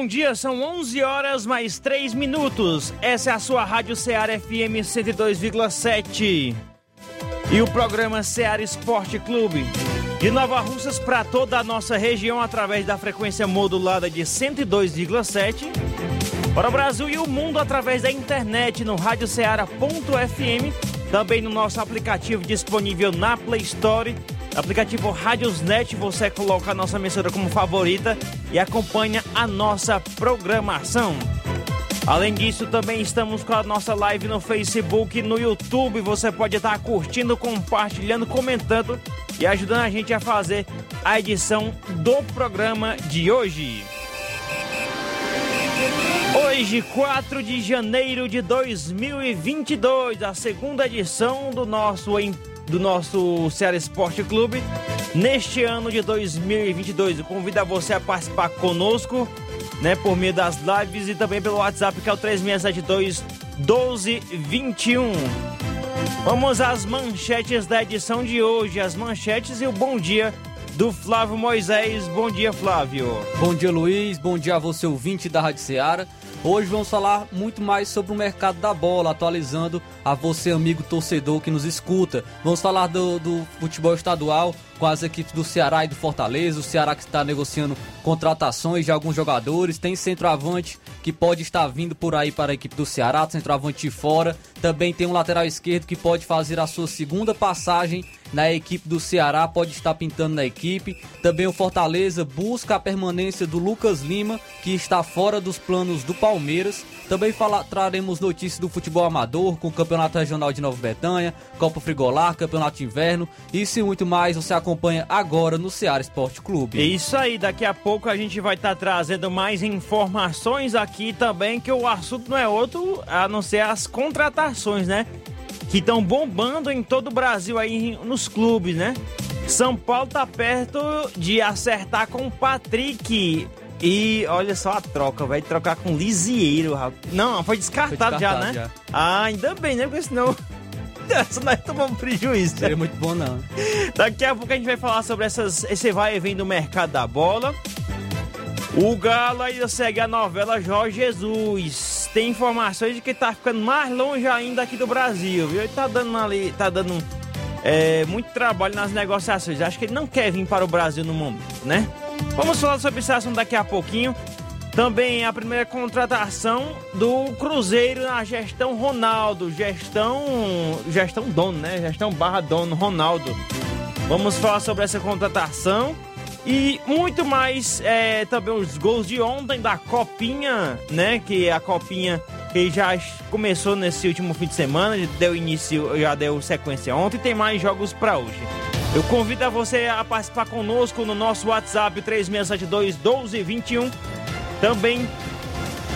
Bom dia, são 11 horas mais 3 minutos. Essa é a sua Rádio Ceará FM 102,7. E o programa Ceará Esporte Clube. De Nova Russas para toda a nossa região através da frequência modulada de 102,7. Para o Brasil e o mundo através da internet no radioceara.fm. Também no nosso aplicativo disponível na Play Store aplicativo Radiosnet, você coloca a nossa emissora como favorita e acompanha a nossa programação. Além disso, também estamos com a nossa live no Facebook e no YouTube. Você pode estar curtindo, compartilhando, comentando e ajudando a gente a fazer a edição do programa de hoje. Hoje, 4 de janeiro de 2022, a segunda edição do nosso do nosso Ceará Esporte Clube neste ano de 2022. Eu convido a você a participar conosco, né, por meio das lives e também pelo WhatsApp que é o 3672 1221. Vamos às manchetes da edição de hoje, as manchetes e o bom dia do Flávio Moisés. Bom dia, Flávio. Bom dia, Luiz. Bom dia a você, ouvinte da Rádio Ceará. Hoje vamos falar muito mais sobre o mercado da bola, atualizando a você, amigo torcedor que nos escuta. Vamos falar do, do futebol estadual com as equipes do Ceará e do Fortaleza. O Ceará que está negociando contratações de alguns jogadores. Tem centroavante que pode estar vindo por aí para a equipe do Ceará, centroavante de fora. Também tem um lateral esquerdo que pode fazer a sua segunda passagem na equipe do Ceará, pode estar pintando na equipe. Também o Fortaleza busca a permanência do Lucas Lima, que está fora dos planos do Palmeiras. Também fala, traremos notícias do futebol amador, com o Campeonato Regional de Nova Bretanha, Copa Frigolar, Campeonato de Inverno. E muito mais você acompanha agora no Ceará Esporte Clube. É isso aí, daqui a pouco a gente vai estar trazendo mais informações aqui também, que o assunto não é outro a não ser as contratações, né? que estão bombando em todo o Brasil aí nos clubes, né? São Paulo tá perto de acertar com o Patrick. E olha só a troca, vai trocar com Lisieiro. Não, foi descartado, foi descartado já, né? Já. Ah, ainda bem, né? Porque senão dessa nós tomamos prejuízo. Seria muito bom, não. Daqui a pouco a gente vai falar sobre essas, esse vai e vem do mercado da bola. O Galo ainda segue a novela Jorge Jesus. Tem informações de que tá ficando mais longe ainda aqui do Brasil, viu? Ele tá dando ali, tá dando é, muito trabalho nas negociações. Acho que ele não quer vir para o Brasil no momento, né? Vamos falar sobre esse assunto daqui a pouquinho. Também a primeira contratação do Cruzeiro na gestão Ronaldo, gestão gestão dono, né? Gestão barra dono Ronaldo. Vamos falar sobre essa contratação e muito mais é, também os gols de ontem da Copinha, né? Que é a Copinha que já começou nesse último fim de semana, deu início, já deu sequência ontem, tem mais jogos para hoje. Eu convido a você a participar conosco no nosso WhatsApp 3672 1221. Também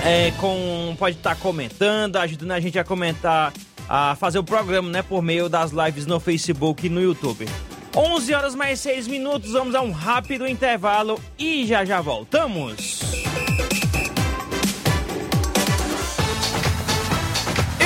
é, com, pode estar comentando, ajudando a gente a comentar, a fazer o programa, né, por meio das lives no Facebook e no YouTube. 11 horas mais 6 minutos, vamos a um rápido intervalo e já já voltamos.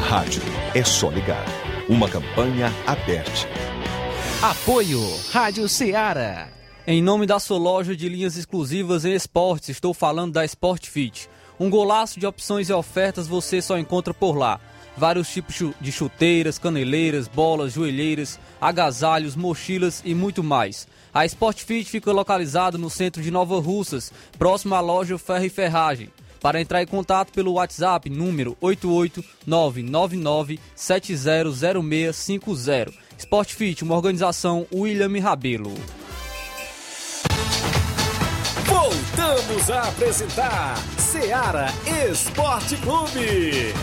Rádio é só ligar. Uma campanha aberta. Apoio Rádio Ceará. Em nome da sua loja de linhas exclusivas em esportes, estou falando da Sport Fit. Um golaço de opções e ofertas você só encontra por lá. Vários tipos de chuteiras, caneleiras, bolas, joelheiras, agasalhos, mochilas e muito mais. A Sport Fit fica localizada no centro de Nova Russas, próximo à loja Ferro e Ferragem. Para entrar em contato pelo WhatsApp, número 88999700650. Sport Fit, uma organização William Rabelo. Voltamos a apresentar Seara Esporte Clube.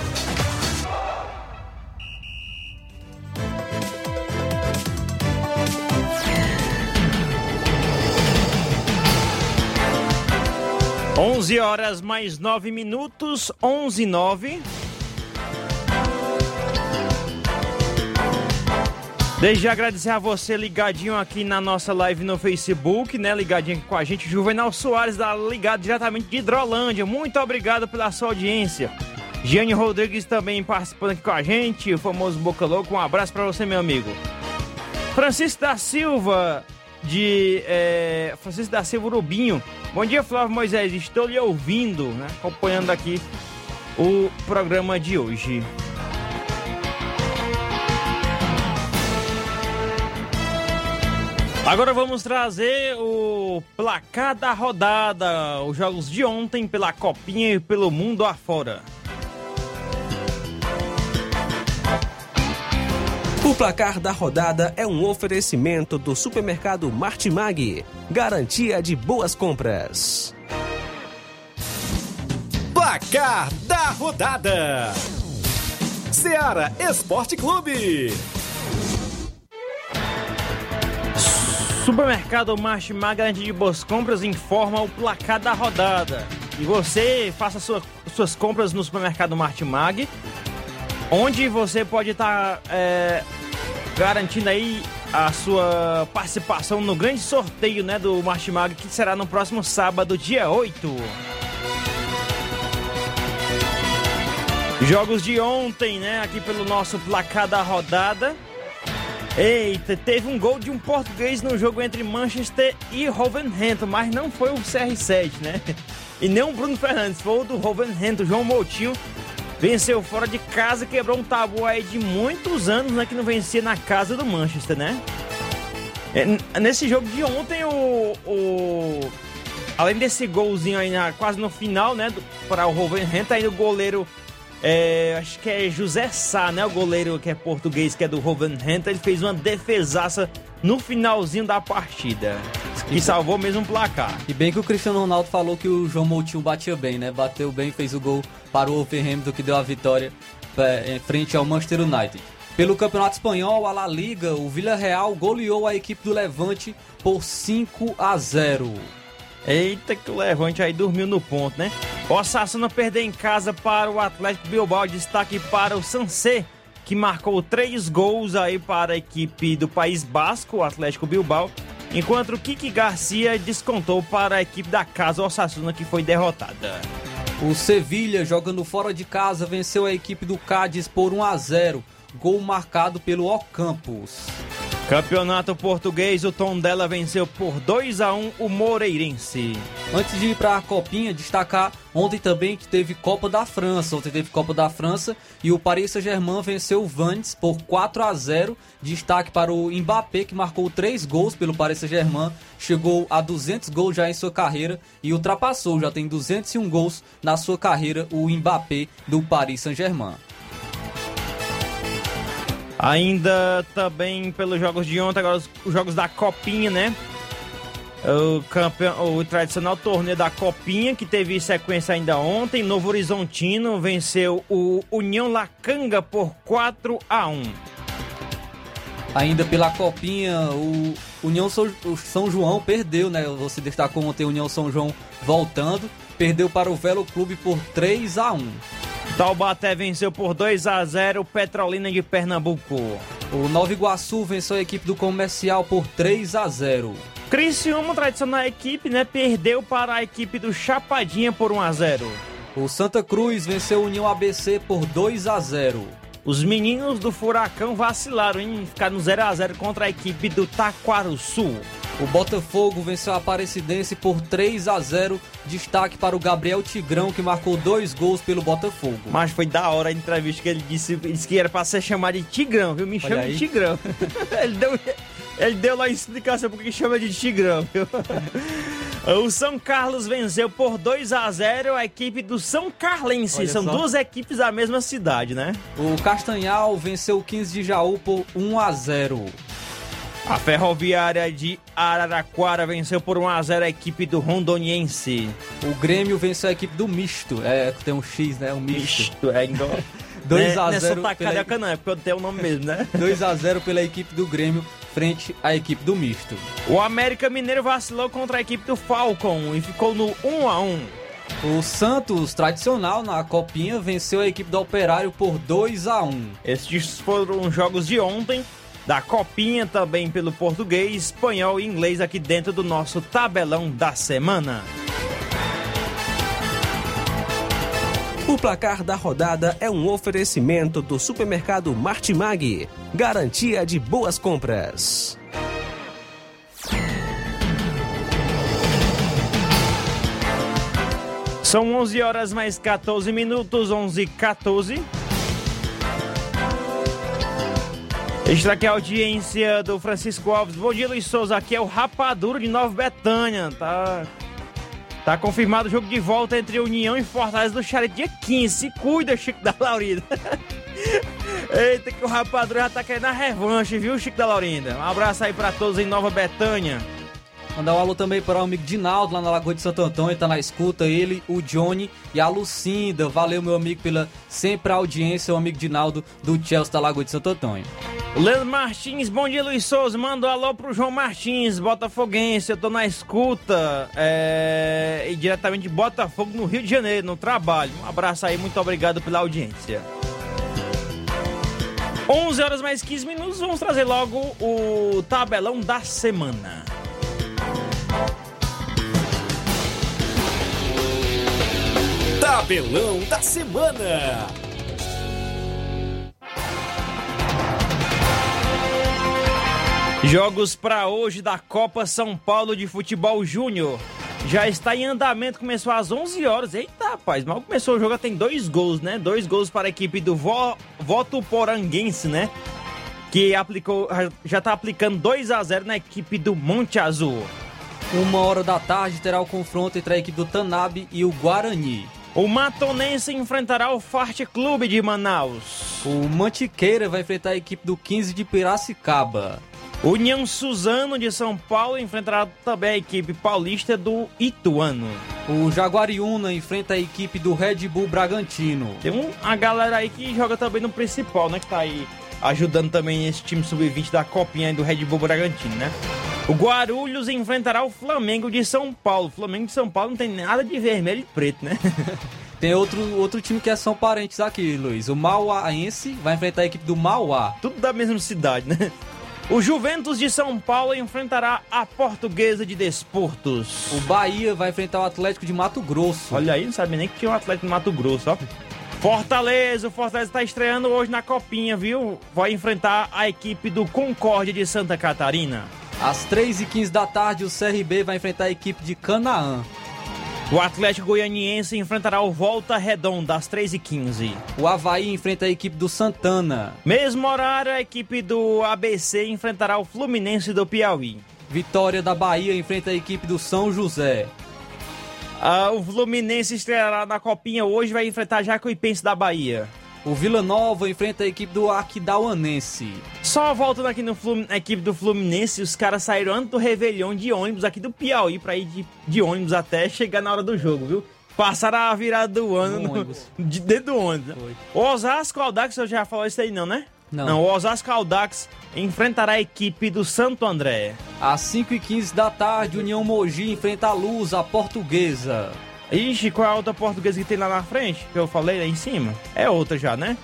Onze horas mais nove minutos, onze e nove. Desde já agradecer a você ligadinho aqui na nossa live no Facebook, né? Ligadinho aqui com a gente, Juvenal Soares, da, ligado diretamente de Hidrolândia. Muito obrigado pela sua audiência. Gianni Rodrigues também participando aqui com a gente, o famoso Boca Louco. Um abraço para você, meu amigo. Francisco da Silva, de é, Francisco da Silva Urubinho. Bom dia, Flávio Moisés. Estou lhe ouvindo, né? Acompanhando aqui o programa de hoje. Agora vamos trazer o placar da rodada, os jogos de ontem pela Copinha e pelo mundo afora. O placar da rodada é um oferecimento do supermercado Martimag, garantia de boas compras. Placar da rodada: Seara Esporte Clube. Supermercado Martimag Garantia de Boas Compras informa o placar da rodada. E você faça sua, suas compras no supermercado Martimag, onde você pode estar é, garantindo aí a sua participação no grande sorteio né, do Martimag, que será no próximo sábado, dia 8. Jogos de ontem, né? Aqui pelo nosso placar da rodada. Eita, teve um gol de um português no jogo entre Manchester e Wolverhampton, mas não foi o CR7, né? E nem o Bruno Fernandes, foi o do Wolverhampton, João Moutinho. Venceu fora de casa, quebrou um tabu aí de muitos anos, né? Que não vencia na casa do Manchester, né? É, nesse jogo de ontem, o, o além desse golzinho aí na, quase no final, né? Para o Wolverhampton, aí o goleiro é, acho que é José Sá, né? O goleiro que é português, que é do Wolverhampton. Ele fez uma defesaça no finalzinho da partida. Que salvou mesmo o placar. E bem que o Cristiano Ronaldo falou que o João Moutinho batia bem, né? Bateu bem, fez o gol para o Wolverhampton que deu a vitória é, em frente ao Manchester United. Pelo Campeonato Espanhol, a La Liga, o Villarreal goleou a equipe do Levante por 5 a 0. Eita, que o Levante aí dormiu no ponto, né? O Osasuna perdeu em casa para o Atlético Bilbao. Destaque para o Sansê, que marcou três gols aí para a equipe do País Basco, o Atlético Bilbao. Enquanto Kiki Garcia descontou para a equipe da casa Osasuna, que foi derrotada. O Sevilha, jogando fora de casa, venceu a equipe do Cádiz por 1 a 0. Gol marcado pelo Ocampos. Campeonato Português, o Tondela venceu por 2 a 1 o Moreirense. Antes de ir para a Copinha, destacar ontem também que teve Copa da França. Ontem teve Copa da França e o Paris Saint-Germain venceu o Vannes por 4 a 0. Destaque para o Mbappé que marcou 3 gols pelo Paris Saint-Germain, chegou a 200 gols já em sua carreira e ultrapassou, já tem 201 gols na sua carreira o Mbappé do Paris Saint-Germain. Ainda também pelos jogos de ontem, agora os, os jogos da Copinha, né? O, campeão, o tradicional torneio da Copinha, que teve sequência ainda ontem. Novo Horizontino venceu o União Lacanga por 4 a 1 Ainda pela Copinha, o União São João perdeu, né? Você destacou ontem o União São João voltando. Perdeu para o Velo Clube por 3 a 1 Taubaté venceu por 2 a 0 o Petrolina de Pernambuco. O Nova Iguaçu venceu a equipe do Comercial por 3 a 0. Criciúma, tradicional equipe, né, perdeu para a equipe do Chapadinha por 1 a 0. O Santa Cruz venceu o União ABC por 2 a 0. Os meninos do Furacão vacilaram em ficar no 0 a 0 contra a equipe do Taquaruçu. O Botafogo venceu a Aparecidense por 3 a 0. Destaque para o Gabriel Tigrão, que marcou dois gols pelo Botafogo. Mas foi da hora a entrevista que ele disse, disse que era para ser chamado de Tigrão, viu? Me chama de Tigrão. ele, deu, ele deu lá a explicação porque chama de Tigrão, viu? O São Carlos venceu por 2 a 0 a equipe do São Carlense. Olha São só. duas equipes da mesma cidade, né? O Castanhal venceu o 15 de Jaú por 1 a 0. A Ferroviária de Araraquara venceu por 1 a 0 a equipe do Rondoniense. O Grêmio venceu a equipe do Misto. É, tem um X, né? Um misto. misto é igual. 2 a 0 Não é pela... é porque eu tenho o nome mesmo, né? 2 a 0 pela equipe do Grêmio frente à equipe do Misto. O América Mineiro vacilou contra a equipe do Falcon e ficou no 1 a 1. O Santos, tradicional na Copinha, venceu a equipe do Operário por 2 a 1. Estes foram os jogos de ontem da Copinha, também pelo português, espanhol e inglês aqui dentro do nosso tabelão da semana. O placar da rodada é um oferecimento do supermercado Martimag, garantia de boas compras. São 11 horas mais 14 minutos, 11 e 14. Está aqui a audiência do Francisco Alves. Bom dia, Luiz Souza. Aqui é o Rapaduro de Nova Betânia. Tá, tá confirmado o jogo de volta entre União e Fortaleza do Charito dia 15. Se cuida, Chico da Laurinda. Eita, que o Rapaduro já tá querendo a revanche, viu, Chico da Laurinda? Um abraço aí para todos em Nova Betânia. Mandar um alô também para o amigo Dinaldo lá na Lagoa de Santo Antônio, tá na escuta, ele, o Johnny e a Lucinda. Valeu, meu amigo, pela sempre audiência, o amigo Dinaldo do Chelsea da Lagoa de Santo Antônio. Leandro Martins, bom dia, Luiz Souza. Manda um alô pro João Martins, Botafoguense. Eu tô na escuta é, e diretamente de Botafogo, no Rio de Janeiro, no trabalho. Um abraço aí, muito obrigado pela audiência. 11 horas mais 15 minutos, vamos trazer logo o tabelão da semana. Tabelão da Semana. Jogos para hoje da Copa São Paulo de Futebol Júnior. Já está em andamento, começou às 11 horas. Eita, rapaz, mal começou o jogo, tem dois gols, né? Dois gols para a equipe do Vo... Voto Poranguense, né? Que aplicou, já está aplicando 2 a 0 na equipe do Monte Azul. Uma hora da tarde terá o confronto entre a equipe do Tanab e o Guarani. O Matonense enfrentará o Forte Clube de Manaus. O Mantiqueira vai enfrentar a equipe do 15 de Piracicaba. União Suzano de São Paulo enfrentará também a equipe paulista do Ituano. O Jaguariúna enfrenta a equipe do Red Bull Bragantino. Tem uma galera aí que joga também no principal, né? Que tá aí ajudando também esse time sub-20 da copinha do Red Bull Bragantino, né? O Guarulhos enfrentará o Flamengo de São Paulo. O Flamengo de São Paulo não tem nada de vermelho e preto, né? Tem outro, outro time que é são parentes aqui, Luiz. O Mauaense vai enfrentar a equipe do Mauá. Tudo da mesma cidade, né? O Juventus de São Paulo enfrentará a Portuguesa de Desportos. O Bahia vai enfrentar o Atlético de Mato Grosso. Olha aí, não sabe nem que tinha um Atlético de Mato Grosso, ó. Fortaleza, o Fortaleza está estreando hoje na Copinha, viu? Vai enfrentar a equipe do Concórdia de Santa Catarina. Às 3h15 da tarde, o CRB vai enfrentar a equipe de Canaã. O Atlético Goianiense enfrentará o Volta Redonda às 3h15. O Havaí enfrenta a equipe do Santana. Mesmo horário, a equipe do ABC enfrentará o Fluminense do Piauí. Vitória da Bahia enfrenta a equipe do São José. Ah, o Fluminense estreará na Copinha hoje vai enfrentar Jacuipense da Bahia. O Vila Nova enfrenta a equipe do Aquidauanense. Só voltando aqui no Flum, na equipe do Fluminense, os caras saíram antes do Réveillon de ônibus aqui do Piauí pra ir de, de ônibus até chegar na hora do jogo, viu? Passaram a virada do ano no, de, dentro do ônibus. Foi. O Osasco Aldax, você já falou isso aí não, né? Não. Não, o Osasco Aldax enfrentará a equipe do Santo André. Às 5h15 da tarde, União Mogi enfrenta a Luz, a portuguesa. Ixi, qual é a outra portuguesa que tem lá na frente? Que eu falei lá em cima? É outra já, né?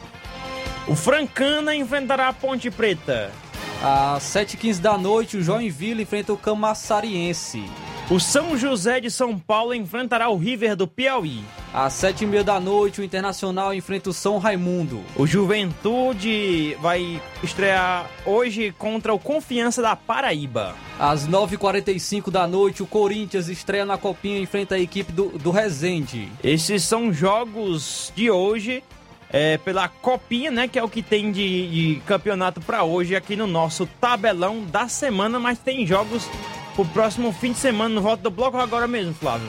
O Francana enfrentará a Ponte Preta. Às 7h15 da noite, o Joinville enfrenta o Camassariense. O São José de São Paulo enfrentará o River do Piauí. Às 7h30 da noite, o Internacional enfrenta o São Raimundo. O Juventude vai estrear hoje contra o Confiança da Paraíba. Às 9h45 da noite, o Corinthians estreia na Copinha e enfrenta a equipe do, do Resende. Esses são jogos de hoje é, pela Copinha, né? Que é o que tem de, de campeonato para hoje aqui no nosso tabelão da semana, mas tem jogos pro próximo fim de semana no Volta do Bloco agora mesmo, Flávio.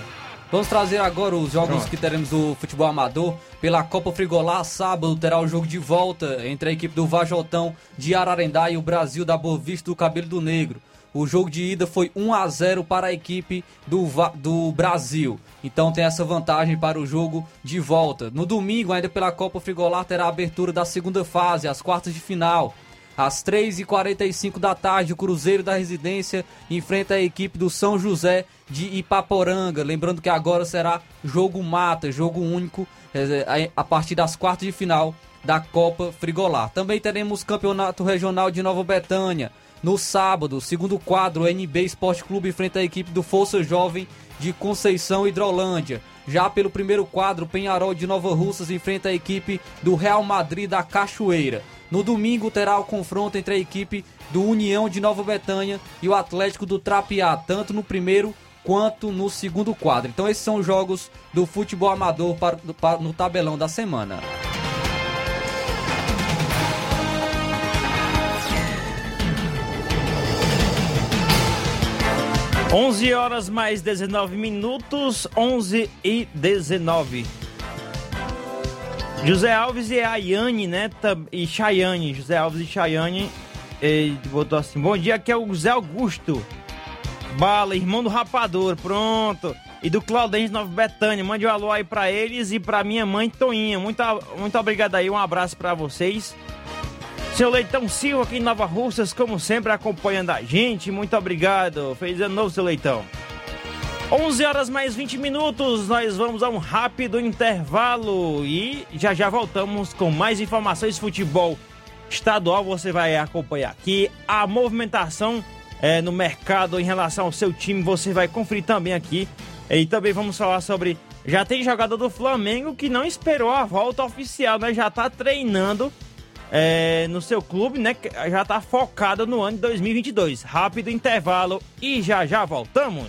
Vamos trazer agora os jogos Pronto. que teremos do futebol amador. Pela Copa Frigolá, sábado terá o jogo de volta entre a equipe do Vajotão de Ararendá e o Brasil da Boa Vista do Cabelo do Negro. O jogo de ida foi 1 a 0 para a equipe do, do Brasil. Então tem essa vantagem para o jogo de volta. No domingo, ainda pela Copa Frigolar, terá a abertura da segunda fase, as quartas de final. Às 3h45 da tarde, o Cruzeiro da Residência enfrenta a equipe do São José de Ipaporanga. Lembrando que agora será jogo mata, jogo único, eh, a partir das quartas de final da Copa Frigolar. Também teremos Campeonato Regional de Nova Betânia. No sábado, segundo quadro, o NB Esporte Clube enfrenta a equipe do Força Jovem de Conceição Hidrolândia. Já pelo primeiro quadro, Penharol de Nova Russas enfrenta a equipe do Real Madrid da Cachoeira. No domingo terá o confronto entre a equipe do União de Nova Betânia e o Atlético do Trapiá, tanto no primeiro quanto no segundo quadro. Então esses são os jogos do futebol amador para, para, no tabelão da semana. 11 horas mais 19 minutos, 11 e 19. José Alves e Ayane, né? E Chayane, José Alves e Chayane. Ele botou assim: Bom dia, aqui é o José Augusto. Bala, irmão do Rapador, pronto. E do Claudente Nova Betânia. Mande um alô aí pra eles e pra minha mãe Toinha. Muito, muito obrigado aí, um abraço pra vocês. Seu Leitão Silva aqui em Nova Russas, como sempre, acompanhando a gente. Muito obrigado. Feliz ano novo, seu Leitão. 11 horas mais 20 minutos, nós vamos a um rápido intervalo e já já voltamos com mais informações de futebol estadual. Você vai acompanhar aqui a movimentação é, no mercado em relação ao seu time. Você vai conferir também aqui. E também vamos falar sobre. Já tem jogador do Flamengo que não esperou a volta oficial, né? Já tá treinando é, no seu clube, né? Já tá focado no ano de 2022. Rápido intervalo e já já voltamos.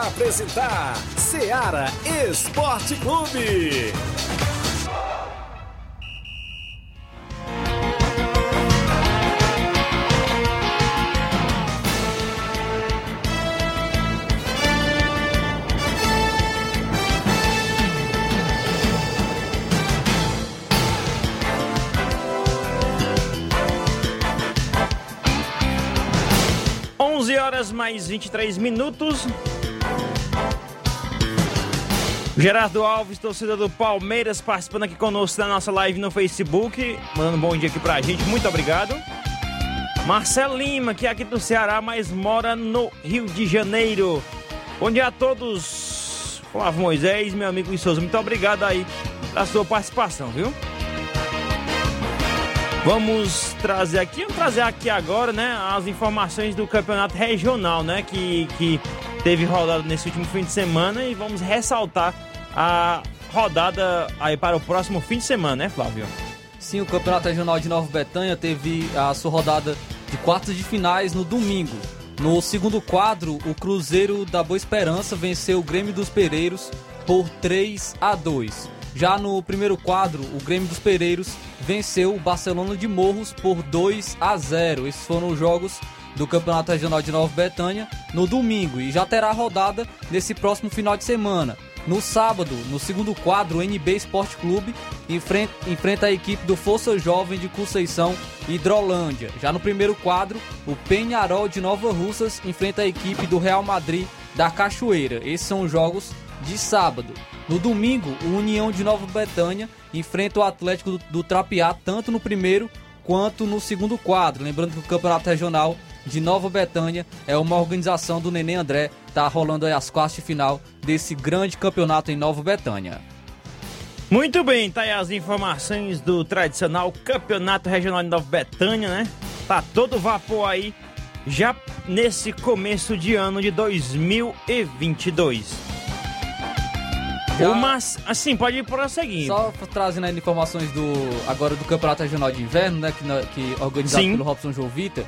A apresentar Seara Esporte Clube. 11 horas mais 23 minutos. Gerardo Alves, torcedor do Palmeiras, participando aqui conosco na nossa live no Facebook. Mandando um bom dia aqui pra gente, muito obrigado. Marcelo Lima, que é aqui do Ceará, mas mora no Rio de Janeiro. Bom dia a todos. Flávio Moisés, meu amigo Souza, muito obrigado aí pela sua participação, viu? Vamos trazer aqui, vamos trazer aqui agora, né, as informações do campeonato regional, né, que, que teve rodada nesse último fim de semana e vamos ressaltar a rodada aí para o próximo fim de semana, né, Flávio? Sim, o Campeonato Regional de Nova Betânia teve a sua rodada de quartas de finais no domingo. No segundo quadro, o Cruzeiro da Boa Esperança venceu o Grêmio dos Pereiros por 3 a 2. Já no primeiro quadro, o Grêmio dos Pereiros venceu o Barcelona de Morros por 2 a 0. Esses foram os jogos do Campeonato Regional de Nova Betânia no domingo e já terá rodada nesse próximo final de semana. No sábado, no segundo quadro, o NB Esporte Clube enfrenta, a equipe do Força Jovem de Conceição Hidrolândia. Já no primeiro quadro, o Penharol de Nova Russas enfrenta a equipe do Real Madrid da Cachoeira. Esses são os jogos de sábado. No domingo, o União de Nova Betânia enfrenta o Atlético do, do Trapiá tanto no primeiro quanto no segundo quadro. Lembrando que o Campeonato Regional de Nova Betânia é uma organização do Neném André, tá rolando aí as quartas de final desse grande campeonato em Nova Betânia. Muito bem, tá aí as informações do tradicional Campeonato Regional de Nova Betânia, né? Tá todo vapor aí já nesse começo de ano de 2022. Já- mas, assim, pode prosseguir. Só trazendo aí informações do agora do Campeonato Regional de Inverno, né, que, que organizado Sim. pelo Robson Jovita.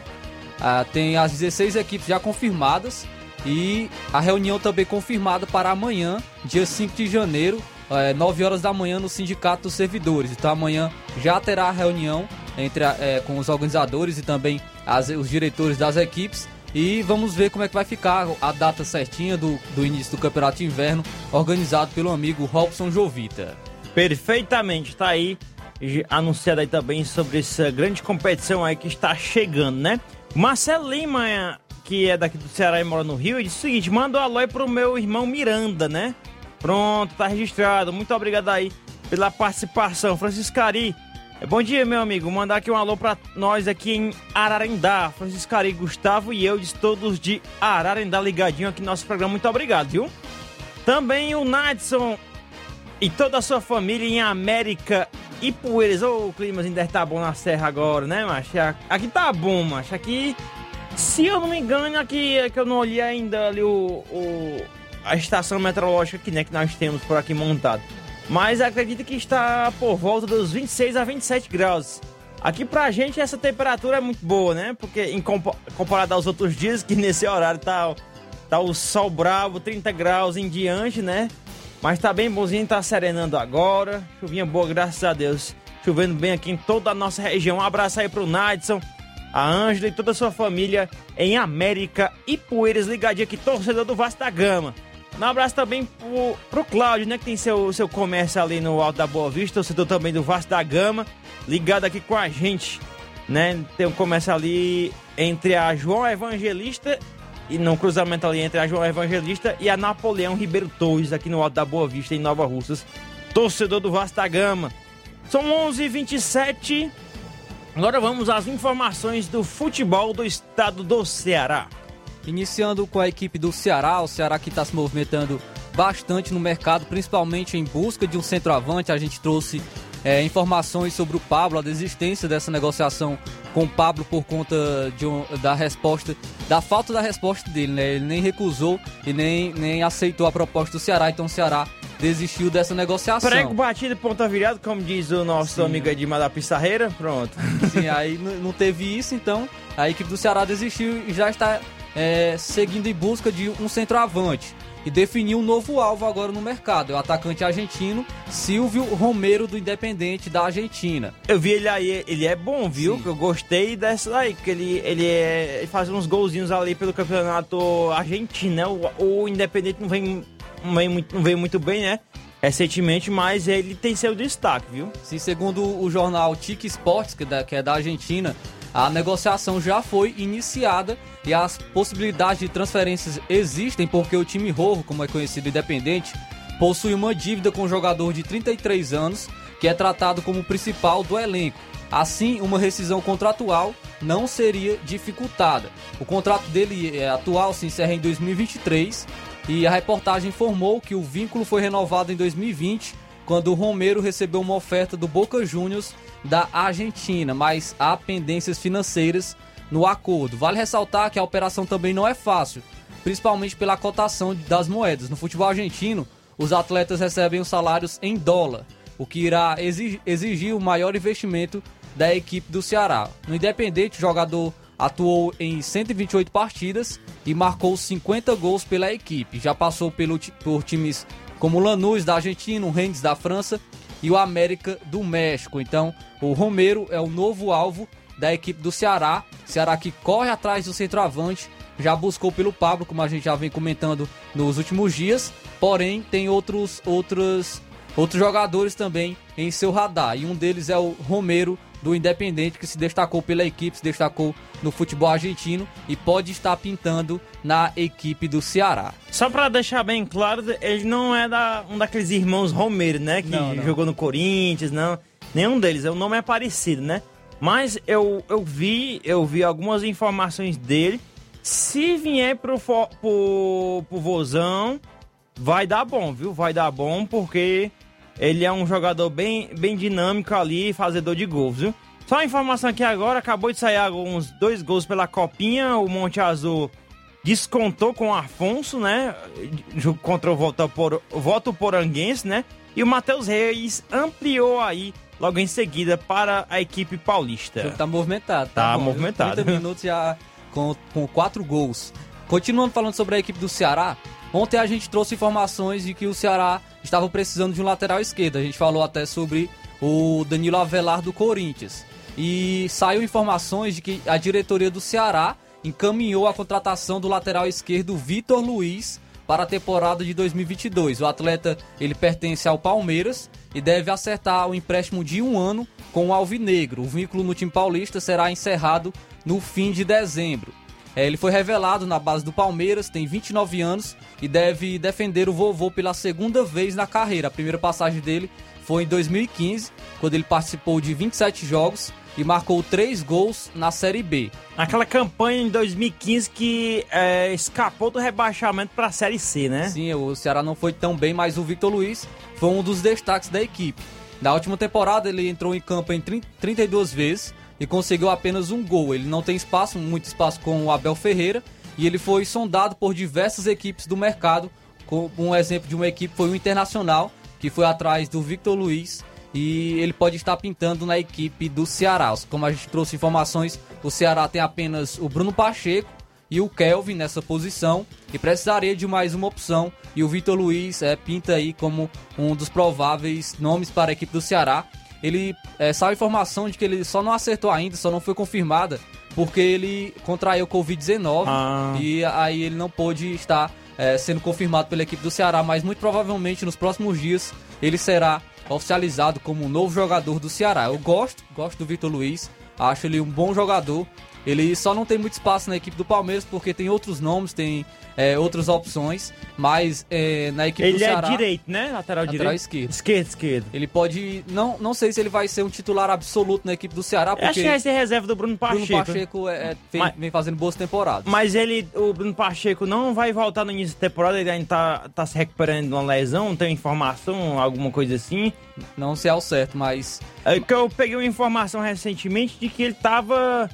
Ah, tem as 16 equipes já confirmadas e a reunião também confirmada para amanhã, dia 5 de janeiro, eh, 9 horas da manhã no Sindicato dos Servidores. Então amanhã já terá a reunião entre a- eh, com os organizadores e também as- os diretores das equipes. E vamos ver como é que vai ficar a data certinha do, do início do Campeonato de Inverno, organizado pelo amigo Robson Jovita. Perfeitamente, tá aí anunciado aí também sobre essa grande competição aí que está chegando, né? Marcelo Lima, que é daqui do Ceará e mora no Rio, disse o seguinte: manda um alô pro meu irmão Miranda, né? Pronto, tá registrado. Muito obrigado aí pela participação. Francisco Cari, é, bom dia, meu amigo. Mandar aqui um alô pra nós aqui em Ararendá. Francisco Cari, Gustavo e eu, de todos de Ararendá, ligadinho aqui no nosso programa. Muito obrigado, viu? Também o Nadson e toda a sua família em América Ipueiras. Ô, o climazinho deve tá bom na serra agora, né, macho? Aqui tá bom, macho. Aqui, se eu não me engano, aqui é que eu não olhei ainda ali o, o a estação meteorológica aqui, né, que nós temos por aqui montado. Mas acredito que está por volta dos 26 a 27 graus. Aqui pra gente essa temperatura é muito boa, né? Porque em comparado aos outros dias, que nesse horário tá, tá o sol bravo, 30 graus em diante, né? Mas tá bem bonzinho, tá serenando agora. Chuvinha boa, graças a Deus. Chovendo bem aqui em toda a nossa região. Um abraço aí pro Nadson, a Ângela e toda a sua família em América e Poeiras, ligadinho aqui, torcedor do Vasco da Gama. Um abraço também pro, pro Cláudio, né? Que tem seu, seu comércio ali no Alto da Boa Vista, torcedor também do Vasco da Gama, ligado aqui com a gente, né? Tem um comércio ali entre a João Evangelista e no cruzamento ali entre a João Evangelista e a Napoleão Ribeiro Torres, aqui no Alto da Boa Vista, em Nova Russas. Torcedor do Vasco da Gama. São 11 h 27 Agora vamos às informações do futebol do estado do Ceará. Iniciando com a equipe do Ceará, o Ceará que está se movimentando bastante no mercado, principalmente em busca de um centroavante. A gente trouxe é, informações sobre o Pablo, a desistência dessa negociação com o Pablo por conta de um, da resposta, da falta da resposta dele, né? Ele nem recusou e nem, nem aceitou a proposta do Ceará, então o Ceará desistiu dessa negociação. Prego batido, ponta virada, como diz o nosso Sim. amigo Edmar da Pissarreira, pronto. Sim, aí não teve isso, então a equipe do Ceará desistiu e já está é, seguindo em busca de um centroavante e definiu um novo alvo agora no mercado. É o atacante argentino Silvio Romero do Independente da Argentina. Eu vi ele aí, ele é bom, viu? Sim. Eu gostei dessa aí, que ele, ele, é, ele faz uns golzinhos ali pelo campeonato argentino, né? O, o Independente não vem, não vem, muito, não vem muito bem, né? recentemente, mas ele tem seu destaque, viu? Sim, segundo o jornal Tic Sports, que é, que é da Argentina, a negociação já foi iniciada e as possibilidades de transferências existem porque o time Rojo, como é conhecido independente, possui uma dívida com o jogador de 33 anos que é tratado como principal do elenco. Assim, uma rescisão contratual não seria dificultada. O contrato dele é, atual se encerra em 2023 e a reportagem informou que o vínculo foi renovado em 2020 quando o Romero recebeu uma oferta do Boca Juniors da Argentina, mas há pendências financeiras no acordo. Vale ressaltar que a operação também não é fácil, principalmente pela cotação das moedas. No futebol argentino, os atletas recebem os salários em dólar, o que irá exigir o maior investimento da equipe do Ceará. No Independente, o jogador atuou em 128 partidas e marcou 50 gols pela equipe. Já passou pelo, por times como o Lanús da Argentina, o Rennes da França e o América do México. Então, o Romero é o novo alvo da equipe do Ceará. Ceará que corre atrás do centroavante, já buscou pelo Pablo, como a gente já vem comentando nos últimos dias. Porém, tem outros outros outros jogadores também em seu radar. E um deles é o Romero do Independente, que se destacou pela equipe, se destacou no futebol argentino e pode estar pintando na equipe do Ceará. Só para deixar bem claro, ele não é da, um daqueles irmãos Romero, né? Que não, não. jogou no Corinthians, não. Nenhum deles, o nome é parecido, né? Mas eu, eu vi, eu vi algumas informações dele. Se vier pro, pro, pro Vozão, vai dar bom, viu? Vai dar bom, porque ele é um jogador bem, bem dinâmico ali, fazedor de gols, viu? Só a informação aqui agora, acabou de sair alguns dois gols pela Copinha, o Monte Azul descontou com o Afonso, né? Contra o Voto, por, Voto Poranguense, né? E o Matheus Reis ampliou aí logo em seguida para a equipe paulista. Tá movimentado, tá, tá bom, movimentado. 30 minutos já com, com quatro gols. Continuando falando sobre a equipe do Ceará, ontem a gente trouxe informações de que o Ceará estava precisando de um lateral esquerdo. A gente falou até sobre o Danilo Avelar do Corinthians. E saiu informações de que a diretoria do Ceará encaminhou a contratação do lateral esquerdo Vitor Luiz para a temporada de 2022. O atleta ele pertence ao Palmeiras e deve acertar o empréstimo de um ano com o Alvinegro. O vínculo no time paulista será encerrado no fim de dezembro. É, ele foi revelado na base do Palmeiras, tem 29 anos e deve defender o vovô pela segunda vez na carreira. A primeira passagem dele foi em 2015, quando ele participou de 27 jogos e marcou três gols na Série B. Naquela campanha em 2015 que é, escapou do rebaixamento para a Série C, né? Sim, o Ceará não foi tão bem, mas o Victor Luiz foi um dos destaques da equipe. Na última temporada ele entrou em campo em 30, 32 vezes e conseguiu apenas um gol. Ele não tem espaço, muito espaço com o Abel Ferreira e ele foi sondado por diversas equipes do mercado. Um exemplo de uma equipe foi o Internacional, que foi atrás do Victor Luiz e ele pode estar pintando na equipe do Ceará. Como a gente trouxe informações, o Ceará tem apenas o Bruno Pacheco e o Kelvin nessa posição e precisaria de mais uma opção. E o Vitor Luiz é, pinta aí como um dos prováveis nomes para a equipe do Ceará. Ele é, saiu a informação de que ele só não acertou ainda, só não foi confirmada, porque ele contraiu Covid-19 ah. e aí ele não pôde estar é, sendo confirmado pela equipe do Ceará, mas muito provavelmente nos próximos dias ele será oficializado como um novo jogador do Ceará. Eu gosto, gosto do Vitor Luiz, acho ele um bom jogador. Ele só não tem muito espaço na equipe do Palmeiras porque tem outros nomes, tem é, outras opções, mas é, na equipe ele do Ceará... Ele é direito, né? Lateral, lateral direito? esquerdo. Esquerdo, esquerdo. Ele pode... Não, não sei se ele vai ser um titular absoluto na equipe do Ceará, porque... Acho que vai ser reserva do Bruno Pacheco. Bruno Pacheco é, vem, mas, vem, fazendo boas temporadas. Mas ele, o Bruno Pacheco não vai voltar no início da temporada, ele ainda tá, tá se recuperando de uma lesão, tem informação, alguma coisa assim? Não sei ao certo, mas... É que eu peguei uma informação recentemente de que ele tava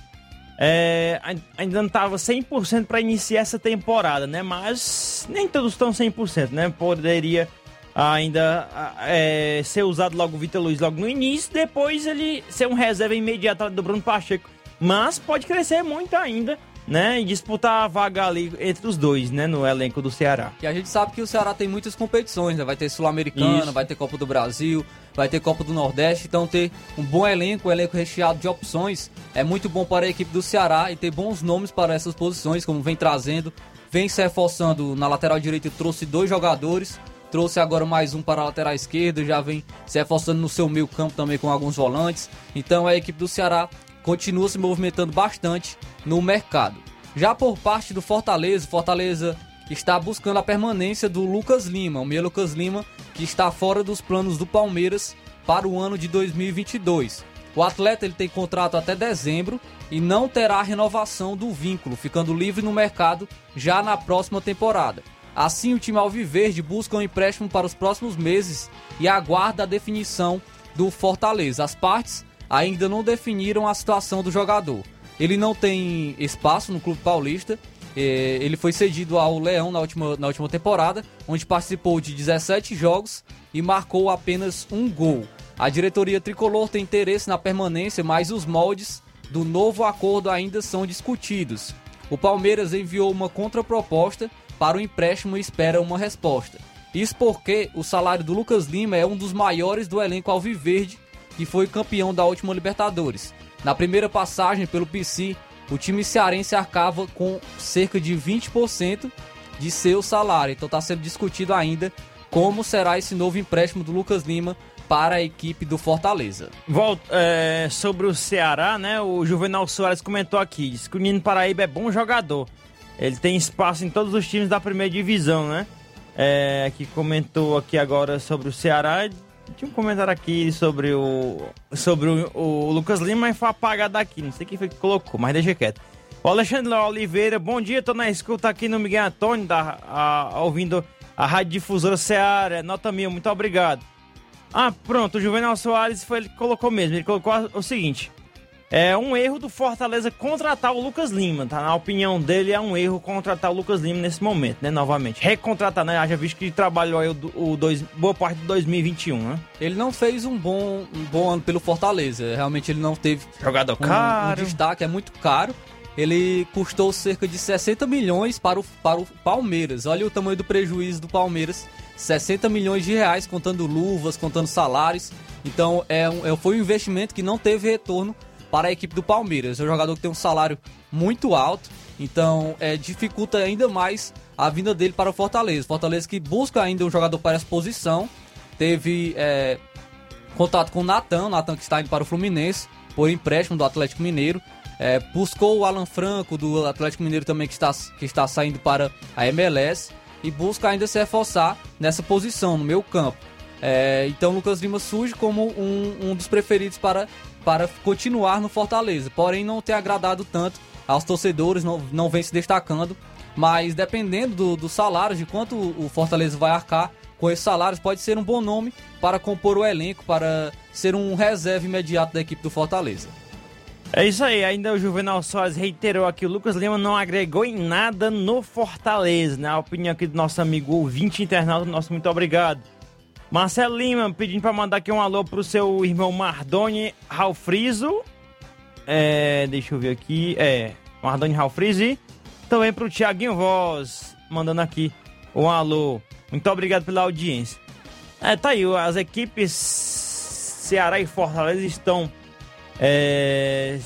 é, ainda não estava 100% para iniciar essa temporada, né? Mas nem todos estão 100%, né? Poderia ainda é, ser usado logo o Vitor Luiz logo no início, depois ele ser um reserva imediato do Bruno Pacheco. Mas pode crescer muito ainda né? E disputar a vaga ali entre os dois, né? No elenco do Ceará. E a gente sabe que o Ceará tem muitas competições, né? Vai ter Sul-Americana, vai ter Copa do Brasil, vai ter Copa do Nordeste. Então ter um bom elenco, um elenco recheado de opções, é muito bom para a equipe do Ceará e ter bons nomes para essas posições, como vem trazendo. Vem se reforçando na lateral direita, trouxe dois jogadores. Trouxe agora mais um para a lateral esquerda, já vem se reforçando no seu meio campo também com alguns volantes. Então a equipe do Ceará continua se movimentando bastante no mercado. Já por parte do Fortaleza, Fortaleza está buscando a permanência do Lucas Lima, o meio Lucas Lima, que está fora dos planos do Palmeiras para o ano de 2022. O atleta ele tem contrato até dezembro e não terá renovação do vínculo, ficando livre no mercado já na próxima temporada. Assim, o time Alviverde busca um empréstimo para os próximos meses e aguarda a definição do Fortaleza. As partes ainda não definiram a situação do jogador. Ele não tem espaço no Clube Paulista. É, ele foi cedido ao Leão na última, na última temporada, onde participou de 17 jogos e marcou apenas um gol. A diretoria tricolor tem interesse na permanência, mas os moldes do novo acordo ainda são discutidos. O Palmeiras enviou uma contraproposta para o empréstimo e espera uma resposta. Isso porque o salário do Lucas Lima é um dos maiores do elenco alviverde que foi campeão da última Libertadores. Na primeira passagem pelo PC, o time cearense arcava com cerca de 20% de seu salário. Então está sendo discutido ainda como será esse novo empréstimo do Lucas Lima para a equipe do Fortaleza. Volta, é, sobre o Ceará, né? O Juvenal Soares comentou aqui, disse que o Nino Paraíba é bom jogador. Ele tem espaço em todos os times da primeira divisão, né? É, que comentou aqui agora sobre o Ceará tinha um comentário aqui sobre o. Sobre o, o Lucas Lima, mas foi apagado aqui. Não sei quem foi que colocou, mas deixa quieto. O Alexandre Oliveira, bom dia, tô na escuta aqui no Miguel Antônio, da, a, ouvindo a Rádio Difusora Seara, nota mil, muito obrigado. Ah, pronto, o Juvenal Soares foi ele que colocou mesmo. Ele colocou o seguinte: é um erro do Fortaleza contratar o Lucas Lima, tá? Na opinião dele, é um erro contratar o Lucas Lima nesse momento, né? Novamente. Recontratar, né? Já visto que trabalhou aí o, o dois, boa parte de 2021, né? Ele não fez um bom, um bom ano pelo Fortaleza. Realmente ele não teve. Jogador um, caro. Um destaque, é muito caro. Ele custou cerca de 60 milhões para o, para o Palmeiras. Olha o tamanho do prejuízo do Palmeiras. 60 milhões de reais, contando luvas, contando salários. Então é um, é, foi um investimento que não teve retorno para a equipe do Palmeiras. É um jogador que tem um salário muito alto, então é, dificulta ainda mais a vinda dele para o Fortaleza. Fortaleza que busca ainda um jogador para essa posição. Teve é, contato com o Natan, Natan que está indo para o Fluminense, por empréstimo do Atlético Mineiro. É, buscou o Alan Franco do Atlético Mineiro também que está, que está saindo para a MLS e busca ainda se reforçar nessa posição no meio campo. É, então Lucas Lima surge como um, um dos preferidos para para continuar no Fortaleza. Porém, não ter agradado tanto aos torcedores, não, não vem se destacando. Mas dependendo do, do salário, de quanto o Fortaleza vai arcar, com esses salários, pode ser um bom nome para compor o elenco, para ser um reserva imediato da equipe do Fortaleza. É isso aí, ainda o Juvenal Soares reiterou aqui, o Lucas Lima não agregou em nada no Fortaleza, né? A opinião aqui do nosso amigo ouvinte internauta, nosso muito obrigado. Marcelo Lima pedindo para mandar aqui um alô pro seu irmão Mardoni Ralfrizo. É, deixa eu ver aqui, é, Mardoni e também pro Tiaguinho Voz, mandando aqui um alô. Muito obrigado pela audiência. É, tá aí, as equipes Ceará e Fortaleza estão é,